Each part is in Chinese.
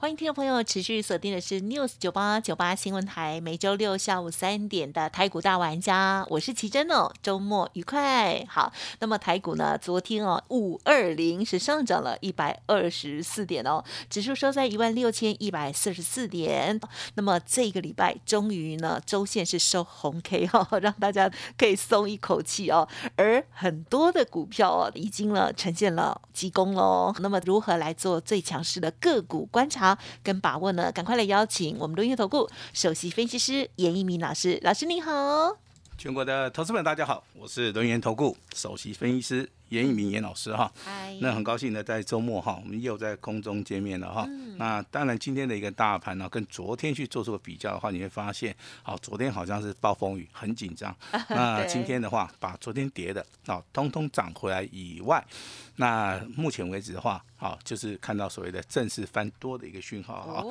欢迎听众朋友持续锁定的是 News 九八九八新闻台，每周六下午三点的台股大玩家，我是奇珍哦，周末愉快。好，那么台股呢，昨天哦五二零是上涨了一百二十四点哦，指数收在一万六千一百四十四点。那么这个礼拜终于呢，周线是收红 K 哦，让大家可以松一口气哦。而很多的股票哦，已经了呈现了急攻喽。那么如何来做最强势的个股观察？跟把握呢？赶快来邀请我们录音投顾首席分析师严一鸣老师，老师您好。全国的投资们，大家好，我是轮源投顾首席分析师严一鸣严老师哈。那很高兴呢，在周末哈，我们又在空中见面了哈。那当然，今天的一个大盘呢，跟昨天去做出个比较的话，你会发现，好，昨天好像是暴风雨，很紧张。那今天的话，把昨天跌的啊，通通涨回来以外，那目前为止的话，好，就是看到所谓的正式翻多的一个讯号啊。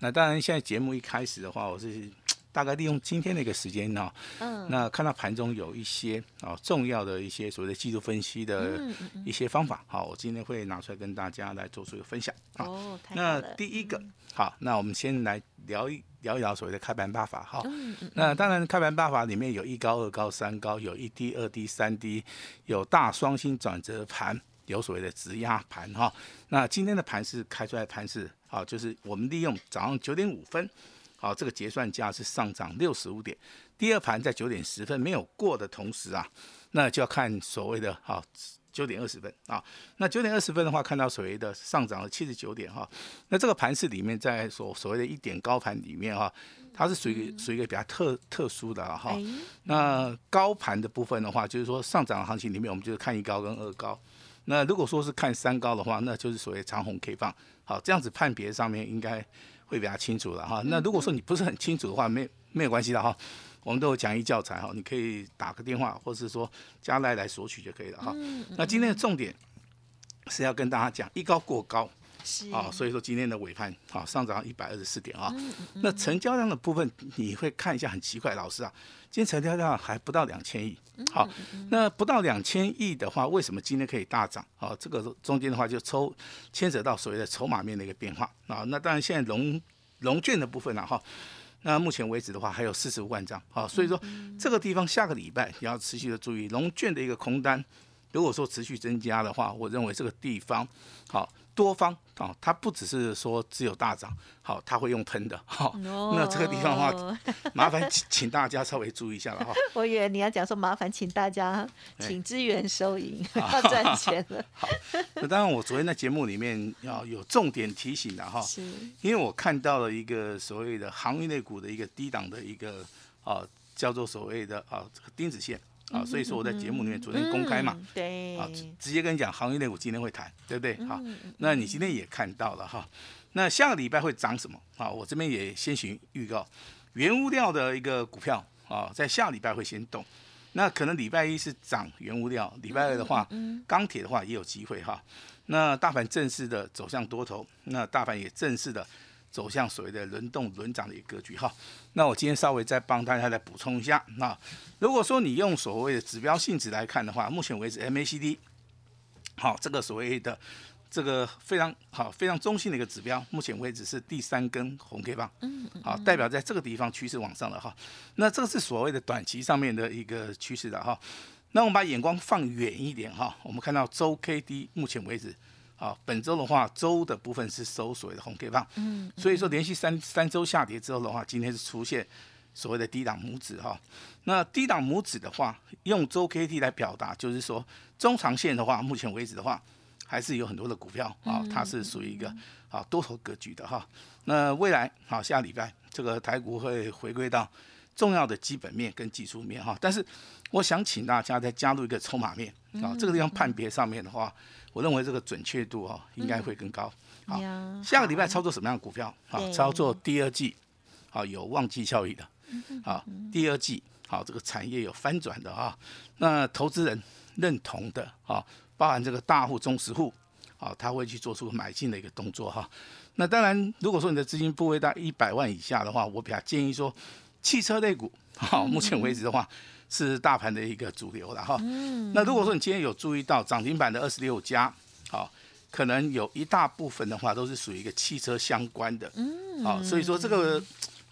那当然，现在节目一开始的话，我是。大概利用今天的一个时间呢，嗯，那看到盘中有一些啊重要的一些所谓的技术分析的一些方法，好，我今天会拿出来跟大家来做出一个分享。哦，那第一个，好，那我们先来聊一聊一聊所谓的开盘八法哈。那当然，开盘八法里面有一高、二高、三高，有一低、二低、三低，有大双星转折盘，有所谓的直压盘哈。那今天的盘是开出来盘是好，就是我们利用早上九点五分。好，这个结算价是上涨六十五点。第二盘在九点十分没有过的同时啊，那就要看所谓的哈九点二十分啊。那九点二十分的话，看到所谓的上涨了七十九点哈。那这个盘市里面，在所所谓的一点高盘里面哈，它是属于属于一个比较特特殊的哈。那高盘的部分的话，就是说上涨行情里面，我们就是看一高跟二高。那如果说是看三高的话，那就是所谓长红 K 棒。好，这样子判别上面应该。会比较清楚了哈。那如果说你不是很清楚的话，没没有关系的哈。我们都有讲义教材哈，你可以打个电话，或者是说加来来索取就可以了哈。那今天的重点是要跟大家讲，一高过高。啊，所以说今天的尾盘啊上涨一百二十四点啊，那成交量的部分你会看一下很奇怪，老师啊，今天成交量还不到两千亿，好，那不到两千亿的话，为什么今天可以大涨？啊，这个中间的话就抽牵扯到所谓的筹码面的一个变化啊，那当然现在龙龙券的部分了哈，那目前为止的话还有四十五万张，好，所以说这个地方下个礼拜也要持续的注意龙券的一个空单，如果说持续增加的话，我认为这个地方好。多方哦，它不只是说只有大涨，好，它会用喷的，好，那这个地方的话，麻烦请请大家稍微注意一下了哈。我以为你要讲说麻烦请大家请支援收银 要赚钱了。好，那当然我昨天在节目里面要有重点提醒的哈，是，因为我看到了一个所谓的行业类股的一个低档的一个啊，叫做所谓的啊这个钉子线。啊，所以说我在节目里面昨天公开嘛，对，啊，直接跟你讲，行业内股今天会谈，对不对？好，那你今天也看到了哈，那下个礼拜会涨什么？啊，我这边也先行预告，原物料的一个股票啊，在下礼拜会先动，那可能礼拜一是涨原物料，礼拜二的话，钢铁的话也有机会哈，那大盘正式的走向多头，那大盘也正式的。走向所谓的轮动轮涨的一个格局哈，那我今天稍微再帮大家来补充一下。那如果说你用所谓的指标性质来看的话，目前为止 MACD 好，这个所谓的这个非常好非常中性的一个指标，目前为止是第三根红 K 棒，嗯，好，代表在这个地方趋势往上了哈。那这个是所谓的短期上面的一个趋势的哈。那我们把眼光放远一点哈，我们看到周 K D 目前为止。好，本周的话，周的部分是收所谓的红 K 棒，嗯，所以说连续三三周下跌之后的话，今天是出现所谓的低档拇指哈。那低档拇指的话，用周 K T 来表达，就是说中长线的话，目前为止的话，还是有很多的股票啊，它是属于一个啊多头格局的哈。那未来好，下礼拜这个台股会回归到重要的基本面跟技术面哈。但是我想请大家再加入一个筹码面啊，这个地方判别上面的话。我认为这个准确度哦，应该会更高。好，下个礼拜操作什么样的股票？好，操作第二季，好有旺季效益的。好，第二季好这个产业有翻转的啊，那投资人认同的啊，包含这个大户、中实户，好，他会去做出买进的一个动作哈。那当然，如果说你的资金部位在一百万以下的话，我比较建议说，汽车类股，好，目前为止的话是大盘的一个主流了哈。那如果说你今天有注意到涨停板的二十六家，好，可能有一大部分的话都是属于一个汽车相关的，嗯，好，所以说这个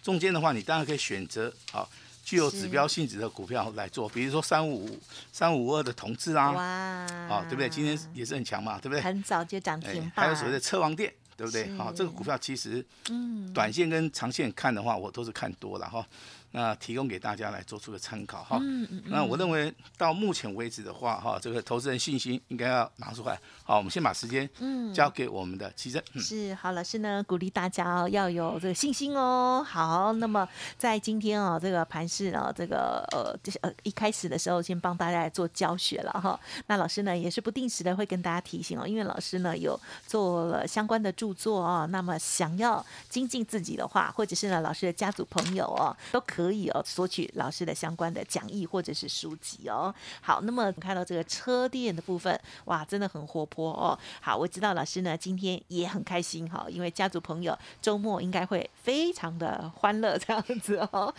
中间的话，你当然可以选择好具有指标性质的股票来做，比如说三五三五二的同志啊，哇，好，对不对？今天也是很强嘛，对不对？很早就涨停板，还有所谓的车王店。对不对？好，这个股票其实，嗯，短线跟长线看的话，我都是看多了哈。那提供给大家来做出个参考哈。嗯嗯那我认为到目前为止的话哈，这个投资人信心应该要拿出来。好，我们先把时间嗯交给我们的奇珍。是，好老师呢鼓励大家哦要有这个信心哦。好，那么在今天哦这个盘市哦这个呃就是呃一开始的时候先帮大家来做教学了哈。那老师呢也是不定时的会跟大家提醒哦，因为老师呢有做了相关的著作哦。那么想要精进自己的话，或者是呢老师的家族朋友哦都可。可以哦，索取老师的相关的讲义或者是书籍哦。好，那么看到这个车店的部分，哇，真的很活泼哦。好，我知道老师呢今天也很开心哈，因为家族朋友周末应该会非常的欢乐这样子哦。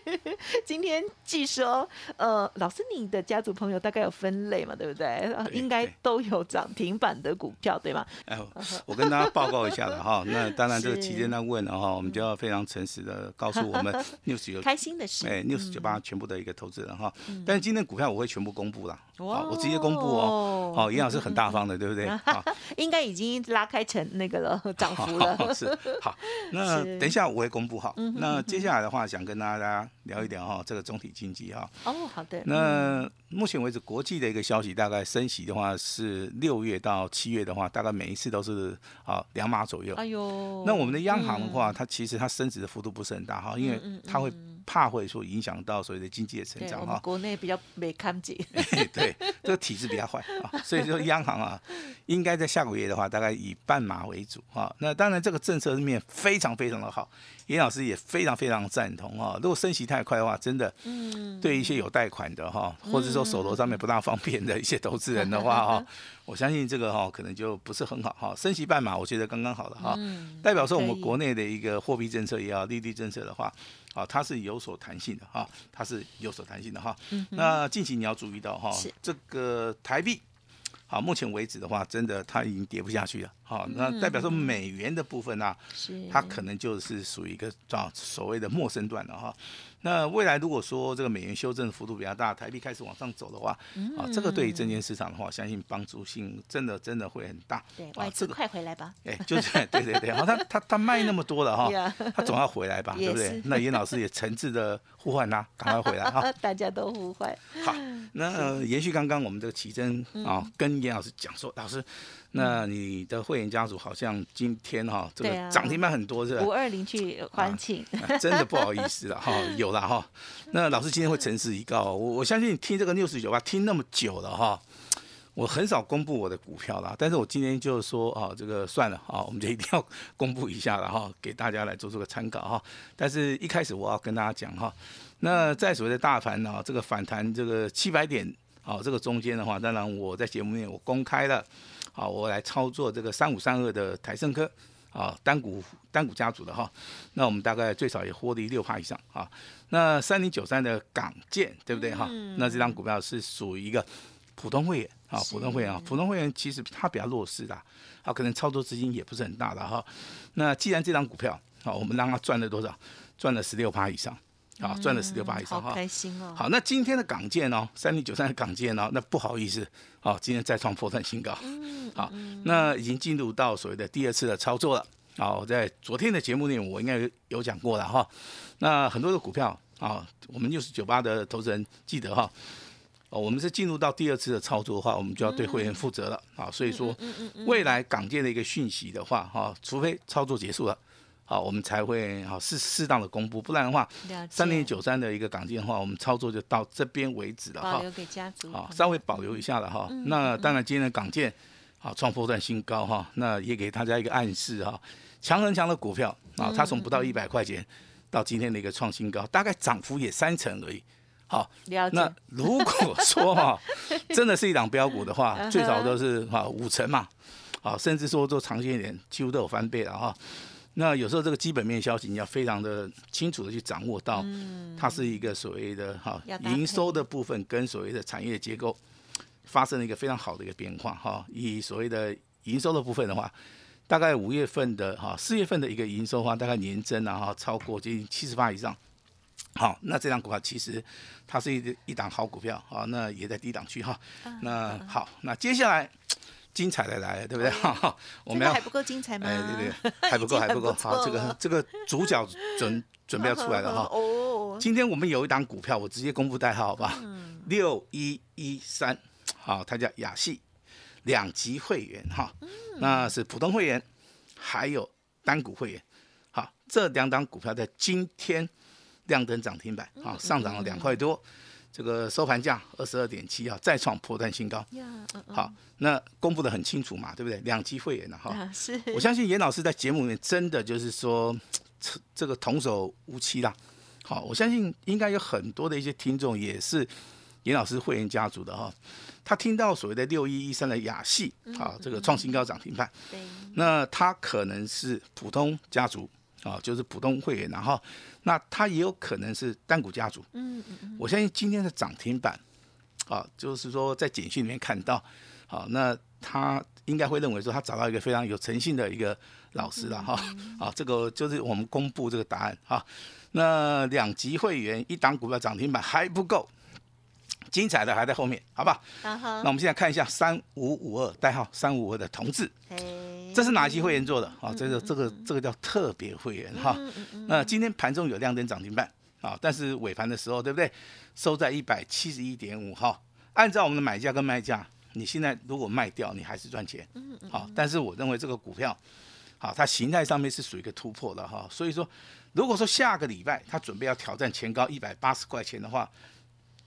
今天据说，呃，老师你的家族朋友大概有分类嘛，对不对？应该都有涨停板的股票对吗？哎，我跟大家报告一下了哈。那当然这个期间在问了哈，我们就要非常诚实的告诉我们 六十。开心的事，哎，news 九八全部的一个投资人哈，但是今天股票我会全部公布了，我直接公布哦，好，严老师很大方的，对不对？应该已经拉开成那个了，涨幅了，是好。那等一下我会公布哈，那接下来的话想跟大家聊一聊哈，这个总体经济哈。哦，好的。那目前为止国际的一个消息，大概升息的话是六月到七月的话，大概每一次都是啊两码左右。哎呦，那我们的央行的话，它其实它升值的幅度不是很大哈，因为它会。Mm. 怕会说影响到所谓的经济的成长哈，国内比较没看紧，对，这个体制比较坏。啊，所以说央行啊，应该在下个月的话，大概以半码为主哈。那当然这个政策面非常非常的好。严老师也非常非常赞同哈，如果升息太快的话，真的，嗯，对一些有贷款的哈，或者说手头上面不大方便的一些投资人的话 哈，我相信这个哈可能就不是很好哈。升息半码，我觉得刚刚好了哈，代表说我们国内的一个货币政策也好，利率政策的话，啊，它是有所弹性的哈，它是有所弹性的哈。那近期你要注意到哈，这个台币。好，目前为止的话，真的它已经跌不下去了。好，那代表说美元的部分呢，它可能就是属于一个叫所谓的陌生段了哈。那未来如果说这个美元修正幅度比较大，台币开始往上走的话，啊，这个对于证券市场的话，相信帮助性真的真的会很大。对，外资快回来吧。哎，就是对对对，好，他他他卖那么多了哈，他总要回来吧，对不对？那严老师也诚挚的呼唤他，赶快回来哈。大家都呼唤。好，那延续刚刚我们这个奇珍啊，跟严老师讲说，老师。那你的会员家族好像今天哈这个涨停板很多是吧？五二零去欢庆，真的不好意思了哈，有了哈。那老师今天会诚实以告，我我相信你听这个六十九八听那么久了哈，我很少公布我的股票啦，但是我今天就是说啊，这个算了啊，我们就一定要公布一下了哈，给大家来做出个参考哈。但是一开始我要跟大家讲哈，那在所谓的大盘呢，这个反弹这个七百点啊，这个中间的话，当然我在节目里面我公开了。好，我来操作这个三五三二的台盛科，啊，单股单股家族的哈，那我们大概最少也获利六趴以上啊。那三零九三的港建，对不对哈？那这张股票是属于一个普通会员啊，普通会员啊，普通会员其实它比较弱势的，啊，可能操作资金也不是很大的哈。那既然这张股票，啊，我们让它赚了多少？赚了十六趴以上。啊，赚了十六八以上哈，好开心哦。好，那今天的港建哦，三零九三的港建哦，那不好意思，哦，今天再创破断新高。嗯，好，那已经进入到所谓的第二次的操作了。好，在昨天的节目内我应该有讲过了哈。那很多的股票啊，我们六十九八的投资人记得哈，哦，我们是进入到第二次的操作的话，我们就要对会员负责了啊。所以说，未来港建的一个讯息的话，哈，除非操作结束了。好，我们才会好适适当的公布，不然的话，三零九三的一个港金的话，我们操作就到这边为止了哈。保留给家族，好，稍微保留一下了哈。那当然，今天的港建好创破断新高哈，那也给大家一个暗示哈，强很强的股票啊，它从不到一百块钱到今天的一个创新高，大概涨幅也三成而已。好，那如果说哈、真的是一档标股的话，最少都是哈、五成嘛，好，甚至说做长线一点，几乎都有翻倍了哈。那有时候这个基本面消息你要非常的清楚的去掌握到，它是一个所谓的哈营收的部分跟所谓的产业结构发生了一个非常好的一个变化哈。以所谓的营收的部分的话，大概五月份的哈四月份的一个营收的话，大概年增啊哈超过接近七十八以上。好，那这档股票其实它是一一档好股票啊，那也在低档区哈。那好，那接下来精彩的来了，对不对？哈，我们要还不够精彩吗？哎，对对，还不够，还不够。好，这个了这个主角准准备要出来了哈。哦，今天我们有一档股票，我直接公布代号好吧？六一一三，好，它叫雅系，两级会员哈，那是普通会员，还有单股会员。好，这两档股票在今天亮灯涨停板，好，上涨了两块多，这个收盘价二十二点七啊，再创破断新高。好，那公布的很清楚嘛，对不对？两级会员了哈。我相信严老师在节目里面真的就是说，这这个童叟无欺啦。好，我相信应该有很多的一些听众也是严老师会员家族的哈。他听到所谓的六一一三的雅戏啊，这个创新高涨停板，对，那他可能是普通家族啊，就是普通会员，然后那他也有可能是单股家族。嗯嗯嗯，我相信今天的涨停板，啊，就是说在简讯里面看到，好，那他应该会认为说他找到一个非常有诚信的一个老师了哈，啊，这个就是我们公布这个答案哈。那两级会员一档股票涨停板还不够，精彩的还在后面，好不好？那我们现在看一下三五五二代号三五二的同志，嘿这是哪一期会员做的？啊，这个这个这个叫特别会员哈。那今天盘中有亮灯涨停板啊，但是尾盘的时候，对不对？收在一百七十一点五哈。按照我们的买价跟卖价，你现在如果卖掉，你还是赚钱。好，但是我认为这个股票，好，它形态上面是属于一个突破的哈。所以说，如果说下个礼拜它准备要挑战前高一百八十块钱的话，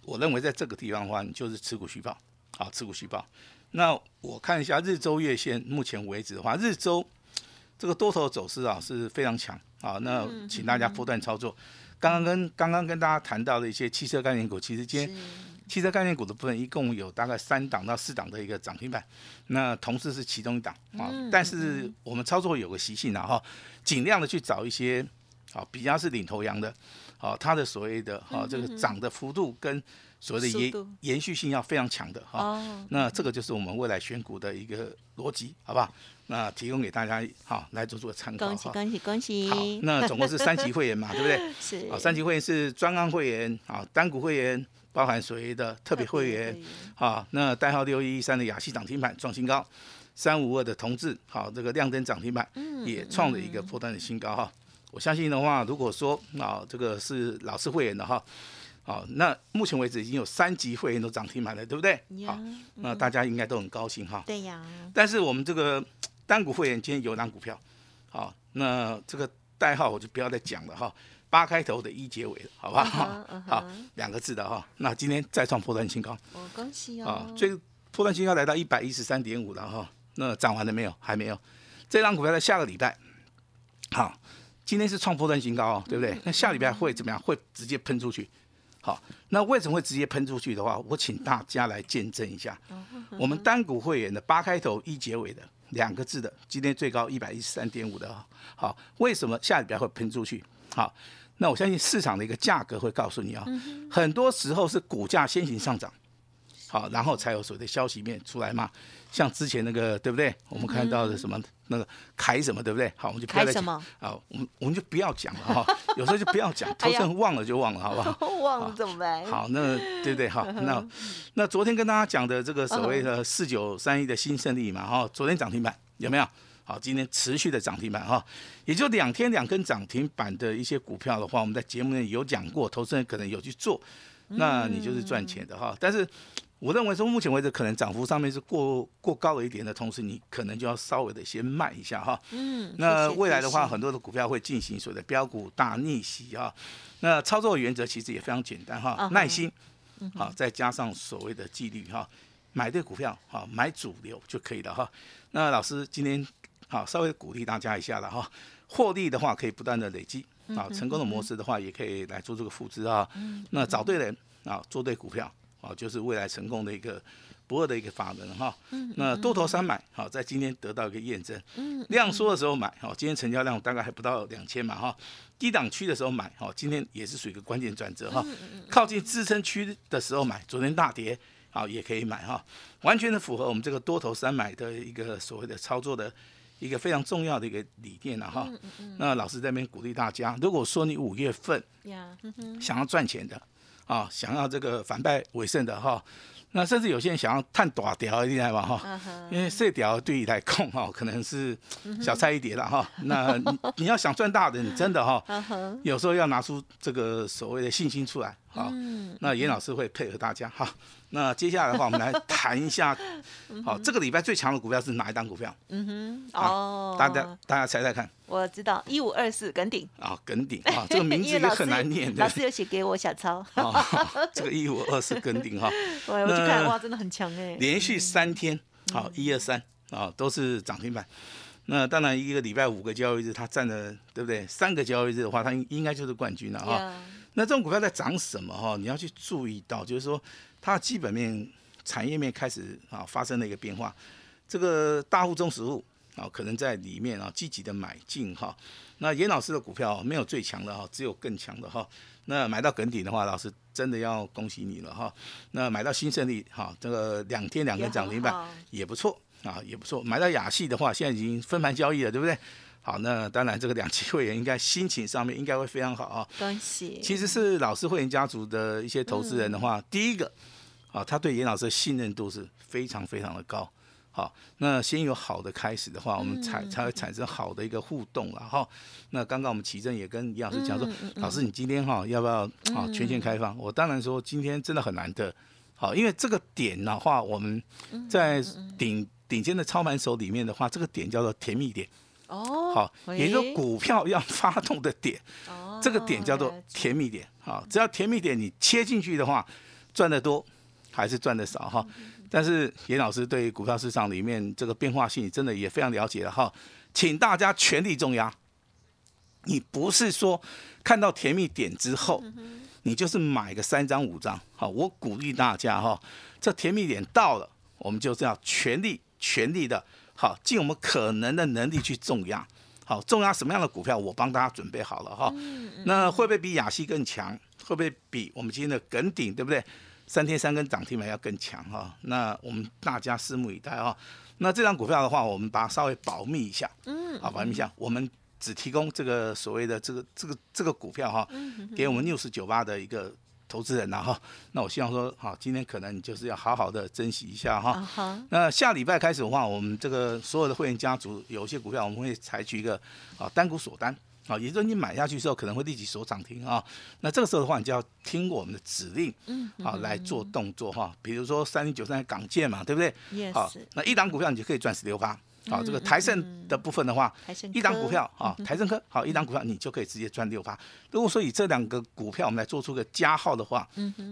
我认为在这个地方的话，你就是持股续报，好，持股续报。那我看一下日周月线，目前为止的话，日周这个多头走势啊是非常强啊。那请大家波段操作。刚刚跟刚刚跟大家谈到的一些汽车概念股，其实今天汽车概念股的部分一共有大概三档到四档的一个涨停板，那同时是其中一档啊。但是我们操作有个习性啊哈，尽量的去找一些啊比较是领头羊的，啊它的所谓的啊这个涨的幅度跟所谓的延延续性要非常强的哈。哦，那这个就是我们未来选股的一个逻辑，好不好？那提供给大家好来做做参考哈。恭喜恭喜恭喜！好，那总共是三级会员嘛，对不对？是啊，三级会员是专案会员啊，单股会员包含所谓的特别会员啊。那代号六一一三的雅西涨停板创新高，三五二的同志好，这个亮灯涨停板也创了一个破断的新高哈。我相信的话，如果说啊这个是老式会员的哈，好，那目前为止已经有三级会员都涨停板了，对不对？好，那大家应该都很高兴哈。对呀，但是我们这个单股会员今天有档股票，好，那这个代号我就不要再讲了哈，八开头的一结尾的，好不好？好，两个字的哈。那今天再创破断新高我恭喜啊哦，，最破断新高来到一百一十三点五了哈。那涨完了没有？还没有。这张股票在下个礼拜，好，今天是创破断新高哦，对不对？那下礼拜会怎么样？会直接喷出去。好，那为什么会直接喷出去的话，我请大家来见证一下。我们单股会员的八开头一结尾的两个字的，今天最高一百一十三点五的啊，好，为什么下礼拜会喷出去？好，那我相信市场的一个价格会告诉你啊、很多时候是股价先行上涨，好，然后才有所谓的消息面出来嘛。像之前那个对不对？我们看到的什么、那个凯什么对不对？好，我们就不要再讲凯什么啊，我们我们就不要讲了哈，有时候就不要讲，投资人忘了就忘了，好不 好？忘了怎么办？好，那对不对？好，那那昨天跟大家讲的这个所谓的四九三一的新胜利嘛，哈，昨天涨停板有没有？好，今天持续的涨停板哈，也就两天两根涨停板的一些股票的话，我们在节目内有讲过，投资人可能有去做，那你就是赚钱的哈。但是我认为说，目前为止可能涨幅上面是过过高了一点的同时，你可能就要稍微的先卖一下哈。嗯，那未来的话，很多的股票会进行所谓的标股大逆袭啊。那操作原则其实也非常简单哈，耐心，好，再加上所谓的纪律哈，买对股票哈，买主流就可以了哈。那老师今天好稍微鼓励大家一下了哈，获利的话可以不断的累积嗯啊，成功的模式的话也可以来做这个复制啊。那找对人啊做对股票啊，就是未来成功的一个不二的一个法门哈。那多头三买好，在今天得到一个验证。量缩的时候买好，今天成交量大概还不到两千嘛哈。低档区的时候买好，今天也是属于一个关键转折哈。靠近支撑区的时候买，昨天大跌好也可以买哈，完全的符合我们这个多头三买的一个所谓的操作的。一个非常重要的一个理念了哈，那老师这边鼓励大家，如果说你五月份想要赚钱的啊，想要这个反败为胜的哈，那甚至有些人想要探短条一点嘛哈，因为射条对你来控哈，可能是小菜一碟了哈。那你你要想赚大的，你真的哈，有时候要拿出这个所谓的信心出来。好，那严老师会配合大家哈。那接下来的话，我们来谈一下，好，这个礼拜最强的股票是哪一档股票？嗯哼，哦，大家大家猜猜看。我知道一五二四耿鼎。啊，耿鼎 啊，这个名字也很难念。老师有写给我小抄。这个一五二四耿鼎哈，我我去看，哇，真的很强哎。连续三天，好，一二三啊，都是涨停板。那当然，一个礼拜五个交易日，它占了，对不对？三个交易日的话，它应该就是冠军了哈。那这种股票在涨什么哈？你要去注意到，就是说它基本面、产业面开始啊发生了一个变化。这个大户、中实物啊，可能在里面啊积极的买进哈。那严老师的股票没有最强的哈，只有更强的哈。那买到梗顶的话，老师真的要恭喜你了哈。那买到新胜利哈，这个两天两根涨停板也不错啊，也不错。买到雅系的话，现在已经分盘交易了，对不对？好，那当然，这个两期会员应该心情上面应该会非常好啊。恭喜！其实是老师会员家族的一些投资人的话，第一个，啊，他对严老师的信任度是非常非常的高。好，那先有好的开始的话，我们才才会产生好的一个互动了哈。那刚刚我们奇正也跟严老师讲说，老师你今天哈要不要啊全线开放？我当然说今天真的很难得，好，因为这个点的话，我们在顶顶尖的操盘手里面的话，这个点叫做甜蜜点。哦，好，也就是股票要发动的点，哦，这个点叫做甜蜜点，好，只要甜蜜点你切进去的话，赚的多还是赚的少哈？但是严老师对股票市场里面这个变化性真的也非常了解了哈，请大家全力重压，你不是说看到甜蜜点之后，你就是买个三张五张，好，我鼓励大家哈，这甜蜜点到了，我们就是要全力全力的。好，尽我们可能的能力去重压。好，重压什么样的股票，我帮大家准备好了哈。那会不会比亚西更强？会不会比我们今天的耿鼎，对不对？三天三根涨停板要更强哈？那我们大家拭目以待哈。那这张股票的话，我们把它稍微保密一下。嗯。好，保密一下。我们只提供这个所谓的这个这个这个股票哈，给我们六十九八的一个。投资人呐哈，那我希望说，好，今天可能你就是要好好的珍惜一下哈。那下礼拜开始的话，我们这个所有的会员家族有一些股票，我们会采取一个啊单股锁单，啊，也就是你买下去之后可能会立即锁涨停啊。那这个时候的话，你就要听我们的指令，嗯，好来做动作哈。比如说三零九三港建嘛，对不对？好，那一档股票你就可以赚十六八。好，这个台盛的部分的话，一档股票啊，台盛科好，一档股票你就可以直接赚六趴。如果说以这两个股票我们来做出个加号的话，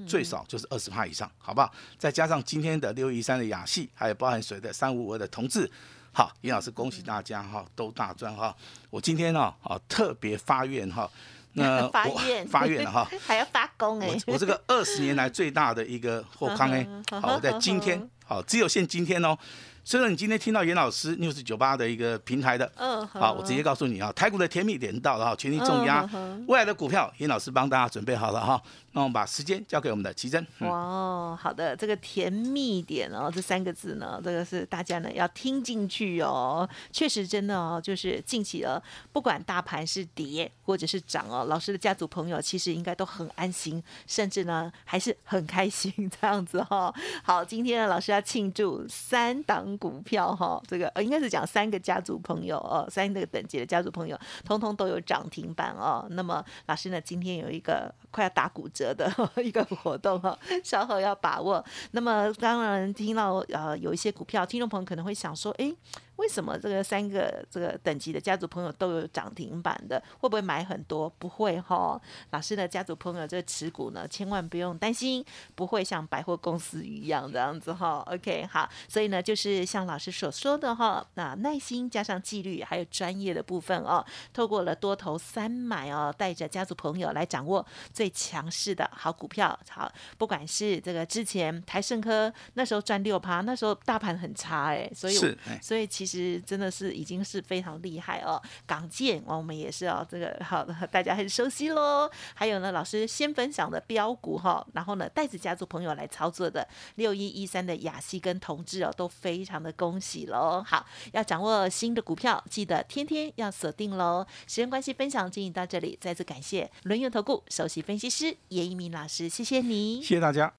最少就是二十趴以上，好不好？再加上今天的六一三的雅戏，还有包含谁的三五五的同志，好，尹老师恭喜大家哈，都大赚哈。我今天呢，啊特别发愿哈，那 发愿发愿了哈，还要发功哎，我这个二十年来最大的一个货康哎，好，我在今天好，只有限今天哦。虽然你今天听到严老师 news 九八的一个平台的，嗯，好，我直接告诉你啊，台股的甜蜜点到了哈，全力重压，未来的股票，严老师帮大家准备好了哈。那我们把时间交给我们的奇珍。哇，好的，这个甜蜜点哦，这三个字呢，这个是大家呢要听进去哦。确实，真的哦，就是近期了，不管大盘是跌或者是涨哦，老师的家族朋友其实应该都很安心，甚至呢还是很开心这样子哈。好，今天呢，老师要庆祝三档股票哈，这个呃应该是讲三个家族朋友哦，三个等级的家族朋友，通通都有涨停板哦。那么老师呢，今天有一个快要打骨折。的一个活动哈，稍后要把握。那么当然听到呃有一些股票，听众朋友可能会想说，哎。为什么这个三个这个等级的家族朋友都有涨停板的？会不会买很多？不会哈。老师的家族朋友这持股呢，千万不用担心，不会像百货公司一样这样子哈。OK，好，所以呢，就是像老师所说的哈，那耐心加上纪律，还有专业的部分哦，透过了多头三买哦，带着家族朋友来掌握最强势的好股票。好，不管是这个之前台盛科那时候赚六趴，那时候大盘很差哎，所以所以其实真的是已经是非常厉害哦。港建我们也是哦，这个好大家很熟悉喽。还有呢，老师先分享的标股哈，然后呢带着家族朋友来操作的六一一三的雅西跟同志哦，都非常的恭喜喽。好，要掌握新的股票，记得天天要锁定喽。时间关系，分享进行到这里，再次感谢轮圆投顾首席分析师叶一鸣老师，谢谢你，谢谢大家。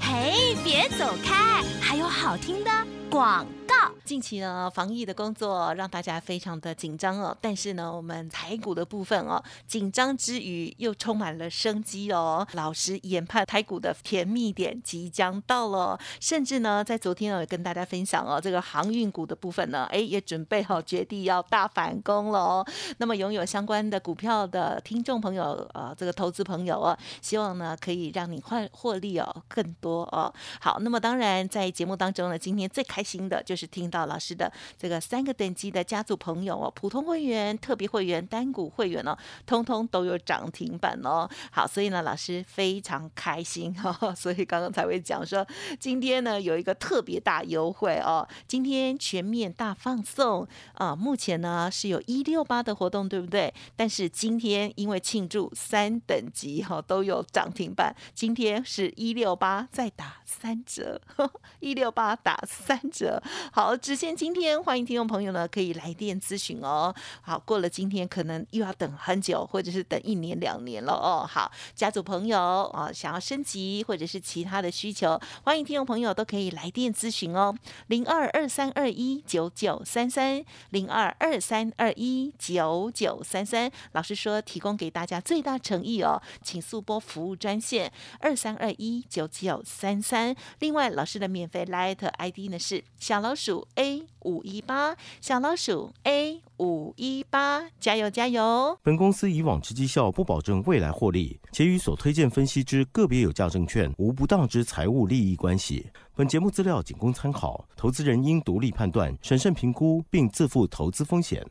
嘿，别走开，还有好听的广告。近期呢，防疫的工作让大家非常的紧张哦。但是呢，我们台股的部分哦，紧张之余又充满了生机哦。老师研判台股的甜蜜点即将到了，甚至呢，在昨天呢，跟大家分享哦，这个航运股的部分呢，哎，也准备好决定要大反攻了哦。那么，拥有相关的股票的听众朋友，呃，这个投资朋友哦，希望呢，可以让你换获利哦更多哦。好，那么当然在节目当中呢，今天最开心的就是。听到老师的这个三个等级的家族朋友哦，普通会员、特别会员、单股会员哦，通通都有涨停板哦。好，所以呢，老师非常开心哈，所以刚刚才会讲说，今天呢有一个特别大优惠哦，今天全面大放送啊。目前呢是有一六八的活动，对不对？但是今天因为庆祝三等级哈都有涨停板，今天是一六八再打三折，一六八打三折。好，只限今天，欢迎听众朋友呢可以来电咨询哦。好，过了今天可能又要等很久，或者是等一年两年了哦。好，家族朋友啊，想要升级或者是其他的需求，欢迎听众朋友都可以来电咨询哦。零二二三二一九九三三，零二二三二一九九三三。老师说提供给大家最大诚意哦，请速拨服务专线二三二一九九三三。另外，老师的免费 Light ID 呢是小老鼠。A 五一八小老鼠 A 五一八，加油加油！本公司以往之绩效不保证未来获利，且与所推荐分析之个别有价证券无不当之财务利益关系。本节目资料仅供参考，投资人应独立判断、审慎评估，并自负投资风险。